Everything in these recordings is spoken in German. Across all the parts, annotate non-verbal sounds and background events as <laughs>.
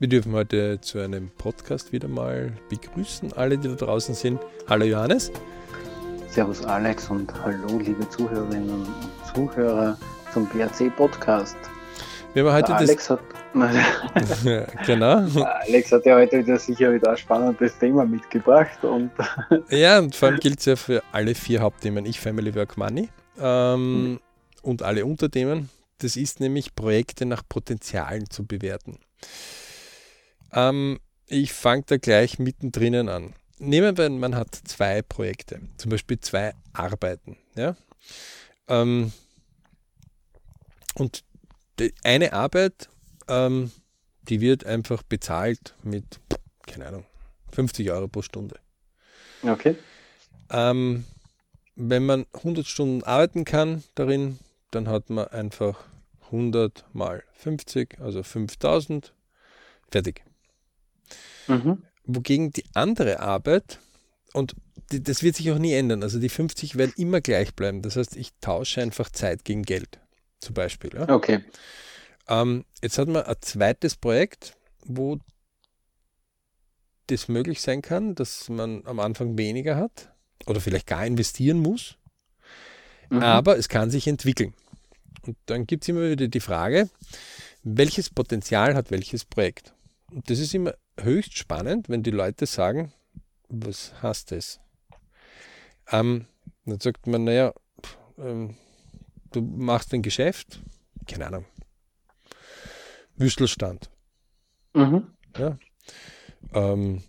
Wir dürfen heute zu einem Podcast wieder mal begrüßen, alle, die da draußen sind. Hallo Johannes. Servus Alex und hallo liebe Zuhörerinnen und Zuhörer zum BRC Podcast. Wir haben heute Alex das, hat <laughs> genau. Alex hat ja heute wieder sicher wieder ein spannendes Thema mitgebracht und Ja, und vor allem gilt es ja für alle vier Hauptthemen. Ich, Family, Work, Money ähm, Mhm. und alle Unterthemen. Das ist nämlich Projekte nach Potenzialen zu bewerten. Ähm, ich fange da gleich mittendrin an. Nehmen wir, man hat zwei Projekte, zum Beispiel zwei Arbeiten. Ja? Ähm, und eine Arbeit, ähm, die wird einfach bezahlt mit, keine Ahnung, 50 Euro pro Stunde. okay. Ähm, wenn man 100 Stunden arbeiten kann darin, dann hat man einfach 100 mal 50, also 5000, fertig. Mhm. Wogegen die andere Arbeit, und die, das wird sich auch nie ändern, also die 50 werden immer gleich bleiben. Das heißt, ich tausche einfach Zeit gegen Geld, zum Beispiel. Ja? Okay. Ähm, jetzt hat man ein zweites Projekt, wo das möglich sein kann, dass man am Anfang weniger hat oder vielleicht gar investieren muss, Mhm. aber es kann sich entwickeln. Und dann gibt es immer wieder die Frage, welches Potenzial hat welches Projekt? Und das ist immer höchst spannend, wenn die Leute sagen, was heißt das? Ähm, dann sagt man, naja, ähm, du machst ein Geschäft, keine Ahnung, Würstelstand, Mhm. ähm,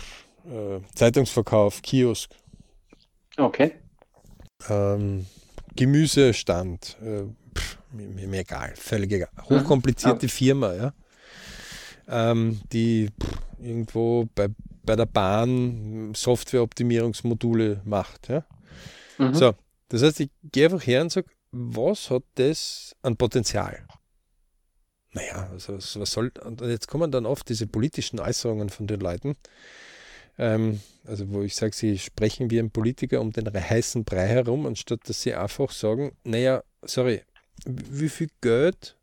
pff, äh, Zeitungsverkauf, Kiosk, Okay. ähm, Gemüsestand, äh, pff, mir, mir, mir egal, völlig egal. Hochkomplizierte Firma, ja. Ähm, die pff, irgendwo bei, bei der Bahn Softwareoptimierungsmodule macht, ja. Mhm. So, das heißt, ich gehe einfach her und sage, was hat das an Potenzial? Naja, also was, was soll, und jetzt kommen dann oft diese politischen Äußerungen von den Leuten, ähm, also wo ich sage, sie sprechen wie ein Politiker um den heißen Brei herum, anstatt dass sie einfach sagen, naja, sorry, wie viel Geld,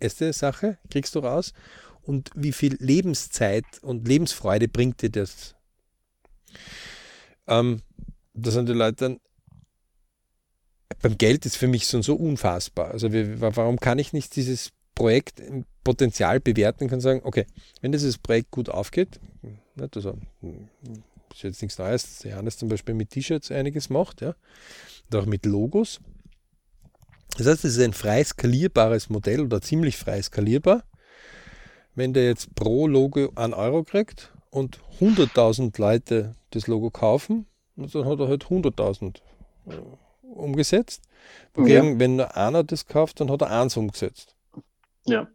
erste Sache, kriegst du raus und wie viel Lebenszeit und Lebensfreude bringt dir das? Ähm, da sind die Leute dann, beim Geld ist für mich so, so unfassbar. Also wie, warum kann ich nicht dieses Projekt im Potenzial bewerten und kann sagen, okay, wenn dieses Projekt gut aufgeht, nicht, also ist jetzt nichts Neues, dass Johannes zum Beispiel mit T-Shirts einiges macht, ja, und auch mit Logos. Das heißt, es ist ein frei skalierbares Modell oder ziemlich frei skalierbar. Wenn der jetzt pro Logo einen Euro kriegt und 100.000 Leute das Logo kaufen, dann hat er halt 100.000 äh, umgesetzt. Wogegen, wenn nur einer das kauft, dann hat er eins umgesetzt. Ja.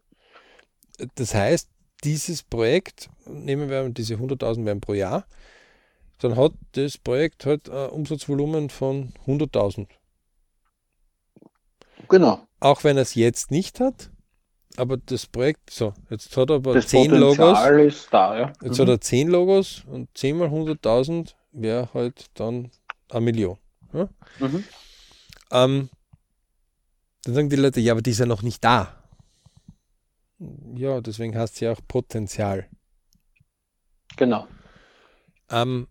Das heißt, dieses Projekt, nehmen wir diese 100.000 werden pro Jahr, dann hat das Projekt halt ein Umsatzvolumen von 100.000. Genau. Auch wenn er es jetzt nicht hat, aber das Projekt, so, jetzt hat er aber Das 10 Logos, Potenzial ist da, ja. jetzt Mhm. hat er 10 Logos und 10 mal 100.000 wäre halt dann eine Million. Mhm. Ähm, dann sagen die Leute, ja, aber die ist ja noch nicht da. Ja, deswegen heißt sie auch Potenzial. Genau. Ähm,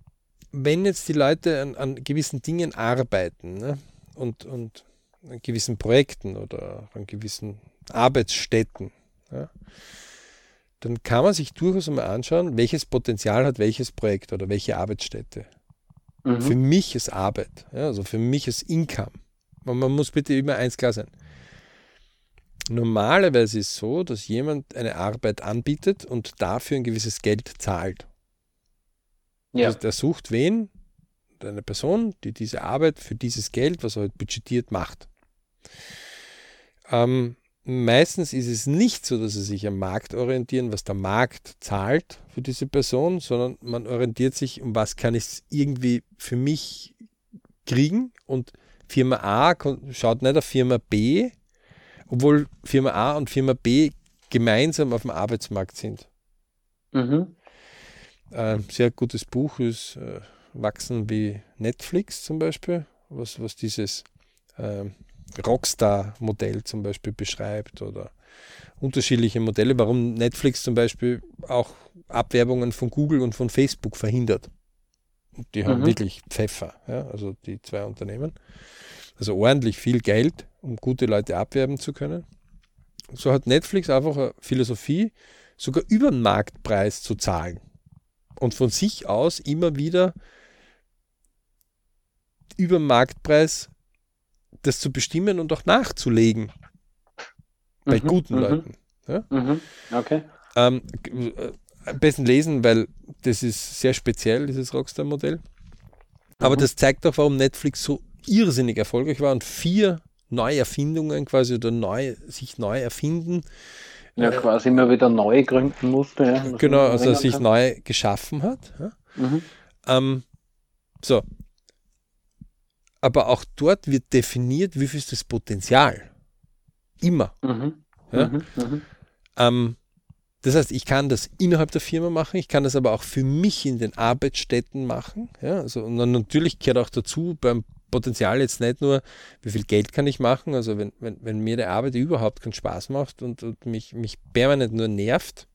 wenn jetzt die Leute an, an gewissen Dingen arbeiten ne, und, und an gewissen Projekten oder an gewissen Arbeitsstätten, ja, dann kann man sich durchaus mal anschauen, welches Potenzial hat welches Projekt oder welche Arbeitsstätte. Mhm. Für mich ist Arbeit, ja, also für mich ist Income. Und man muss bitte immer eins klar sein. Normalerweise ist es so, dass jemand eine Arbeit anbietet und dafür ein gewisses Geld zahlt. Ja. Also der sucht wen? Eine Person, die diese Arbeit für dieses Geld, was er halt budgetiert, macht. Ähm, meistens ist es nicht so, dass sie sich am Markt orientieren, was der Markt zahlt für diese Person, sondern man orientiert sich, um was kann ich es irgendwie für mich kriegen und Firma A schaut nicht auf Firma B, obwohl Firma A und Firma B gemeinsam auf dem Arbeitsmarkt sind. Mhm. Ein sehr gutes Buch ist äh, Wachsen wie Netflix zum Beispiel, was, was dieses ähm, Rockstar-Modell zum Beispiel beschreibt oder, unterschiedliche Modelle, warum Netflix zum Beispiel auch Abwerbungen von Google und von Facebook verhindert. Die haben mhm. wirklich Pfeffer, ja, also die zwei Unternehmen. Also ordentlich viel Geld, um gute Leute abwerben zu können. So hat Netflix einfach eine Philosophie, sogar über den Marktpreis zu zahlen. Und von sich aus immer wieder über den Marktpreis das zu bestimmen und auch nachzulegen. Bei mhm, guten mhm. Leuten. Ja? Mhm, okay. Ähm, am besten lesen, weil das ist sehr speziell, dieses Rockstar-Modell. Aber mhm. das zeigt auch, warum Netflix so irrsinnig erfolgreich war und vier Neuerfindungen quasi oder neu, sich neu erfinden. Ja, äh, quasi immer wieder neu gründen musste. Ja, genau, also sich kann. neu geschaffen hat. Ja. Mhm. Ähm, so. Aber auch dort wird definiert, wie viel ist das Potenzial. Immer. Mhm. Ja? Mhm. mhm. Ähm, das heißt, ich kann das innerhalb der Firma machen, ich kann das aber auch für mich in den Arbeitsstätten machen. Ja, also, und dann natürlich gehört auch dazu beim Potenzial jetzt nicht nur, wie viel Geld kann ich machen, also wenn, wenn, wenn mir die Arbeit überhaupt keinen Spaß macht und, und mich, mich permanent nur nervt,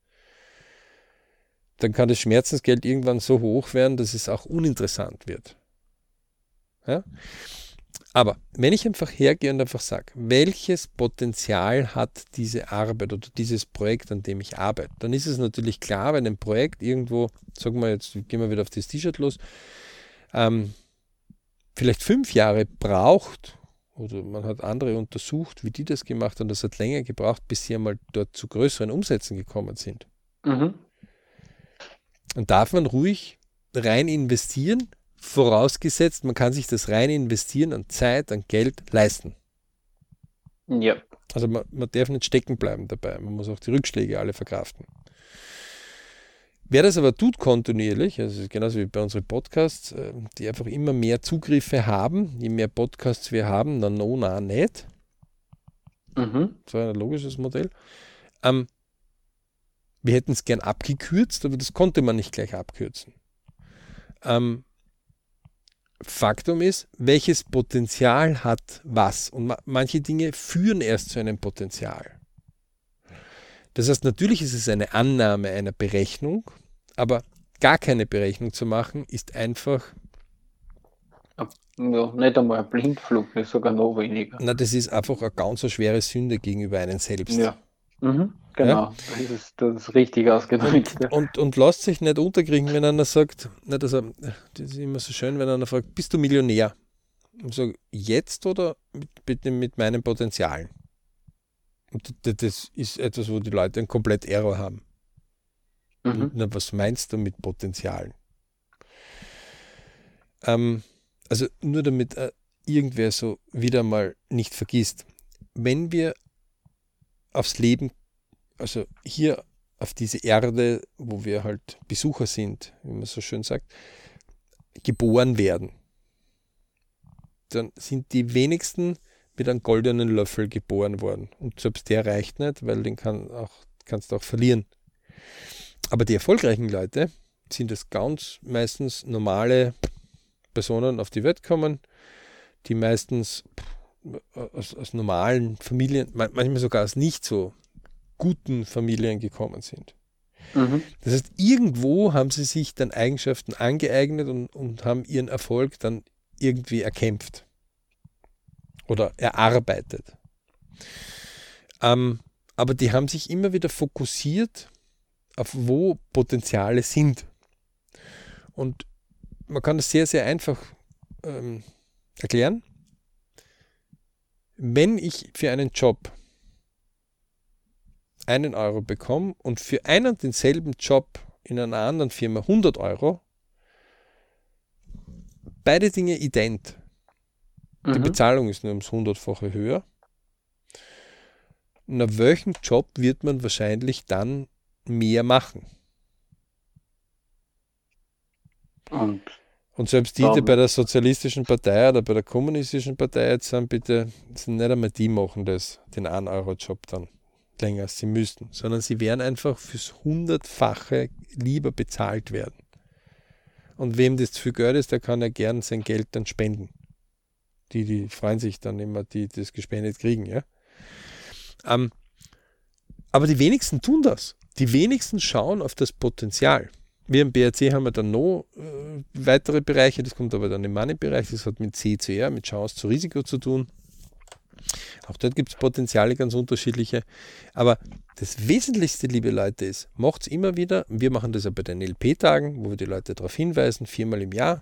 dann kann das Schmerzensgeld irgendwann so hoch werden, dass es auch uninteressant wird. Ja? Aber wenn ich einfach hergehe und einfach sage, welches Potenzial hat diese Arbeit oder dieses Projekt, an dem ich arbeite, dann ist es natürlich klar, wenn ein Projekt irgendwo, sagen wir jetzt, gehen wir wieder auf das T-Shirt los, ähm, vielleicht fünf Jahre braucht, oder man hat andere untersucht, wie die das gemacht haben, das hat länger gebraucht, bis sie einmal dort zu größeren Umsätzen gekommen sind. Mhm. Und darf man ruhig rein investieren, vorausgesetzt, man kann sich das rein investieren an Zeit, an Geld leisten. Ja. Also man, man darf nicht stecken bleiben dabei. Man muss auch die Rückschläge alle verkraften. Wer das aber tut kontinuierlich, also genauso wie bei unseren Podcasts, äh, die einfach immer mehr Zugriffe haben, je mehr Podcasts wir haben, dann no, na, nicht. Mhm. So ein logisches Modell. Ähm, wir hätten es gern abgekürzt, aber das konnte man nicht gleich abkürzen. Ähm, Faktum ist, welches Potenzial hat was. Und ma manche Dinge führen erst zu einem Potenzial. Das heißt, natürlich ist es eine Annahme einer Berechnung, aber gar keine Berechnung zu machen, ist einfach. Ja, nicht einmal ein Blindflug, sogar noch weniger. Na, das ist einfach eine ganz so schwere Sünde gegenüber einem selbst. Ja. Mhm. Genau, ja? das, ist, das ist richtig ausgedrückt. Und, und, und lasst sich nicht unterkriegen, wenn einer sagt, nicht, also, das ist immer so schön, wenn einer fragt, bist du Millionär? Und sage, jetzt oder mit, bitte mit meinen Potenzialen? Und das ist etwas, wo die Leute einen komplett Error haben. Mhm. Na, was meinst du mit Potenzialen? Ähm, also nur damit äh, irgendwer so wieder mal nicht vergisst, wenn wir aufs Leben also hier auf diese Erde, wo wir halt Besucher sind, wie man so schön sagt, geboren werden, dann sind die wenigsten mit einem goldenen Löffel geboren worden. Und selbst der reicht nicht, weil den kann auch, kannst du auch verlieren. Aber die erfolgreichen Leute sind es ganz meistens normale Personen auf die Welt kommen, die meistens aus, aus normalen Familien, manchmal sogar aus nicht so guten Familien gekommen sind. Mhm. Das heißt, irgendwo haben sie sich dann Eigenschaften angeeignet und, und haben ihren Erfolg dann irgendwie erkämpft oder erarbeitet. Ähm, aber die haben sich immer wieder fokussiert auf wo Potenziale sind. Und man kann das sehr, sehr einfach ähm, erklären. Wenn ich für einen Job einen Euro bekomme und für einen und denselben Job in einer anderen Firma 100 Euro, beide Dinge ident. Mhm. Die Bezahlung ist nur ums hundertfache höher. Na, welchen Job wird man wahrscheinlich dann mehr machen? Und, und selbst die, die bei der Sozialistischen Partei oder bei der Kommunistischen Partei jetzt sind, bitte, sind nicht einmal die machen das, den 1-Euro-Job dann länger als sie müssten, sondern sie werden einfach fürs Hundertfache lieber bezahlt werden. Und wem das zu viel Geld ist, der kann ja gern sein Geld dann spenden. Die, die freuen sich dann immer, die das gespendet kriegen, ja. Ähm, Aber die wenigsten tun das. Die wenigsten schauen auf das Potenzial. Wir im BRC haben wir dann noch äh, weitere Bereiche, das kommt aber dann im Money-Bereich, das hat mit CCR, mit Chance zu Risiko zu tun. Auch dort gibt es Potenziale ganz unterschiedliche. Aber das Wesentlichste, liebe Leute, ist, macht es immer wieder, wir machen das ja bei den LP-Tagen, wo wir die Leute darauf hinweisen, viermal im Jahr,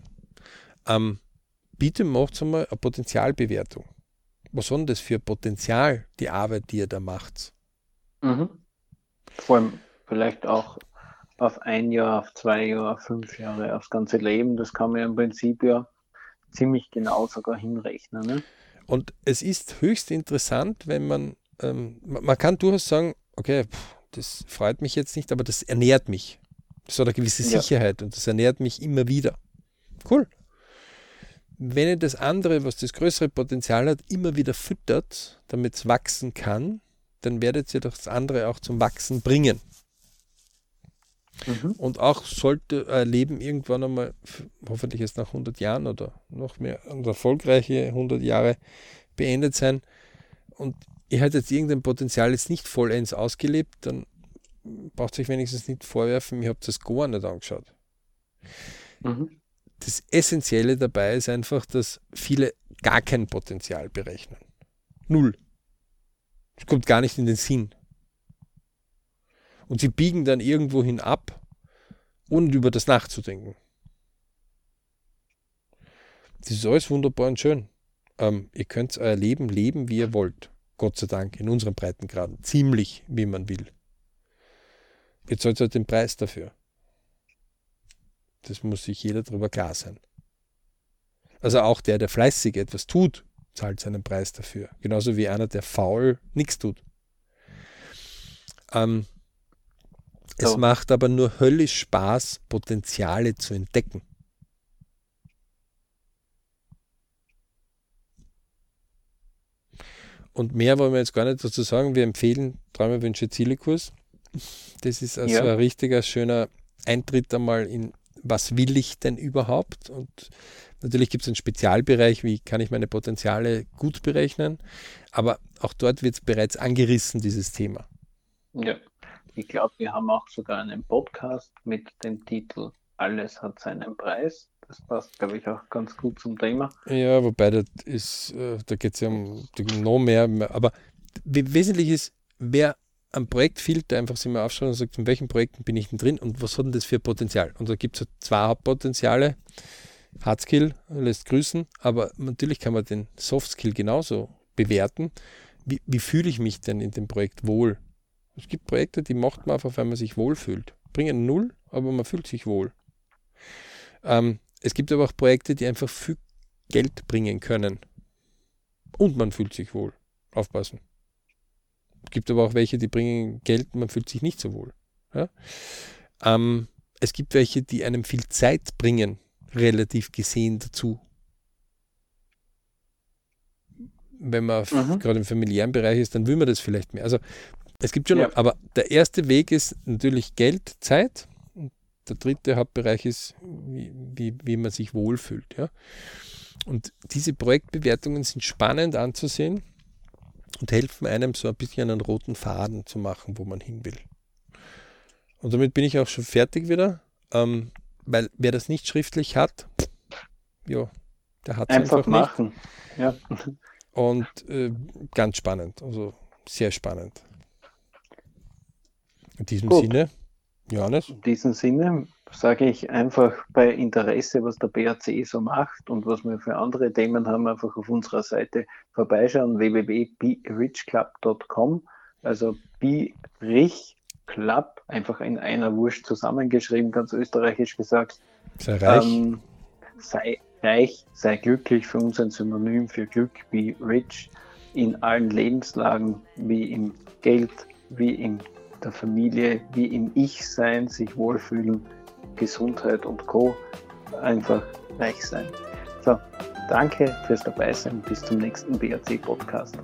ähm, bitte macht einmal eine Potenzialbewertung. Was soll denn das für Potenzial, die Arbeit, die ihr da macht? Mhm. Vor allem vielleicht auch auf ein Jahr, auf zwei Jahre, auf fünf Jahre, aufs ganze Leben. Das kann man ja im Prinzip ja ziemlich genau sogar hinrechnen. Ne? Und es ist höchst interessant, wenn man, ähm, man kann durchaus sagen, okay, pff, das freut mich jetzt nicht, aber das ernährt mich. Das hat eine gewisse Sicherheit ja. und das ernährt mich immer wieder. Cool. Wenn ihr das andere, was das größere Potenzial hat, immer wieder füttert, damit es wachsen kann, dann werdet ihr das andere auch zum Wachsen bringen. Mhm. Und auch sollte ein Leben irgendwann einmal, hoffentlich jetzt nach 100 Jahren oder noch mehr, erfolgreiche 100 Jahre beendet sein und ihr hättet jetzt irgendein Potenzial jetzt nicht vollends ausgelebt, dann braucht euch wenigstens nicht vorwerfen, ihr habt das gar nicht angeschaut. Mhm. Das Essentielle dabei ist einfach, dass viele gar kein Potenzial berechnen. Null. Es kommt gar nicht in den Sinn. Und sie biegen dann irgendwohin ab, ohne über das nachzudenken. Das ist alles wunderbar und schön. Ähm, ihr könnt euer Leben leben, wie ihr wollt. Gott sei Dank, in unseren Breitengraden. Ziemlich, wie man will. Jetzt zahlt halt den Preis dafür. Das muss sich jeder darüber klar sein. Also auch der, der fleißig etwas tut, zahlt seinen Preis dafür. Genauso wie einer, der faul nichts tut. Ähm, so. Es macht aber nur höllisch Spaß, Potenziale zu entdecken. Und mehr wollen wir jetzt gar nicht dazu sagen. Wir empfehlen Träume, Wünsche, Ziele-Kurs. Das ist also ja. ein richtiger, schöner Eintritt einmal in, was will ich denn überhaupt? Und natürlich gibt es einen Spezialbereich, wie kann ich meine Potenziale gut berechnen. Aber auch dort wird es bereits angerissen, dieses Thema. Ja. Ich glaube, wir haben auch sogar einen Podcast mit dem Titel Alles hat seinen Preis. Das passt, glaube ich, auch ganz gut zum Thema. Ja, wobei das ist, äh, da geht es ja um noch mehr, aber wesentlich ist, wer am Projektfilter einfach sich mal aufschaut und sagt, in welchen Projekten bin ich denn drin und was hat denn das für Potenzial? Und da gibt es zwei Hauptpotenziale. Hardskill lässt grüßen, aber natürlich kann man den Softskill genauso bewerten. Wie, wie fühle ich mich denn in dem Projekt wohl? Es gibt Projekte, die macht man einfach, weil man sich wohlfühlt. Bringen null, aber man fühlt sich wohl. Ähm, es gibt aber auch Projekte, die einfach viel Geld bringen können. Und man fühlt sich wohl. Aufpassen. Es gibt aber auch welche, die bringen Geld, man fühlt sich nicht so wohl. Ja? Ähm, es gibt welche, die einem viel Zeit bringen, relativ gesehen dazu. Wenn man mhm. gerade im familiären Bereich ist, dann will man das vielleicht mehr. Also es gibt schon, ja. noch, aber der erste Weg ist natürlich Geld, Zeit. Und der dritte Hauptbereich ist, wie, wie, wie man sich wohlfühlt. Ja? Und diese Projektbewertungen sind spannend anzusehen und helfen einem so ein bisschen einen roten Faden zu machen, wo man hin will. Und damit bin ich auch schon fertig wieder, ähm, weil wer das nicht schriftlich hat, ja, der hat es einfach, einfach machen. Ja. Und äh, ganz spannend, also sehr spannend. In diesem Gut. Sinne, Johannes? In diesem Sinne sage ich einfach bei Interesse, was der BRC so macht und was wir für andere Themen haben, einfach auf unserer Seite vorbeischauen, www.berichclub.com, also Birich Club, einfach in einer Wurst zusammengeschrieben, ganz österreichisch gesagt. Sei reich. Ähm, sei reich, sei glücklich, für uns ein Synonym für Glück, be rich, in allen Lebenslagen, wie im Geld, wie im der Familie wie im Ich-Sein, sich wohlfühlen, Gesundheit und Co. einfach reich sein. So, danke fürs Dabeisein. Bis zum nächsten BRC-Podcast.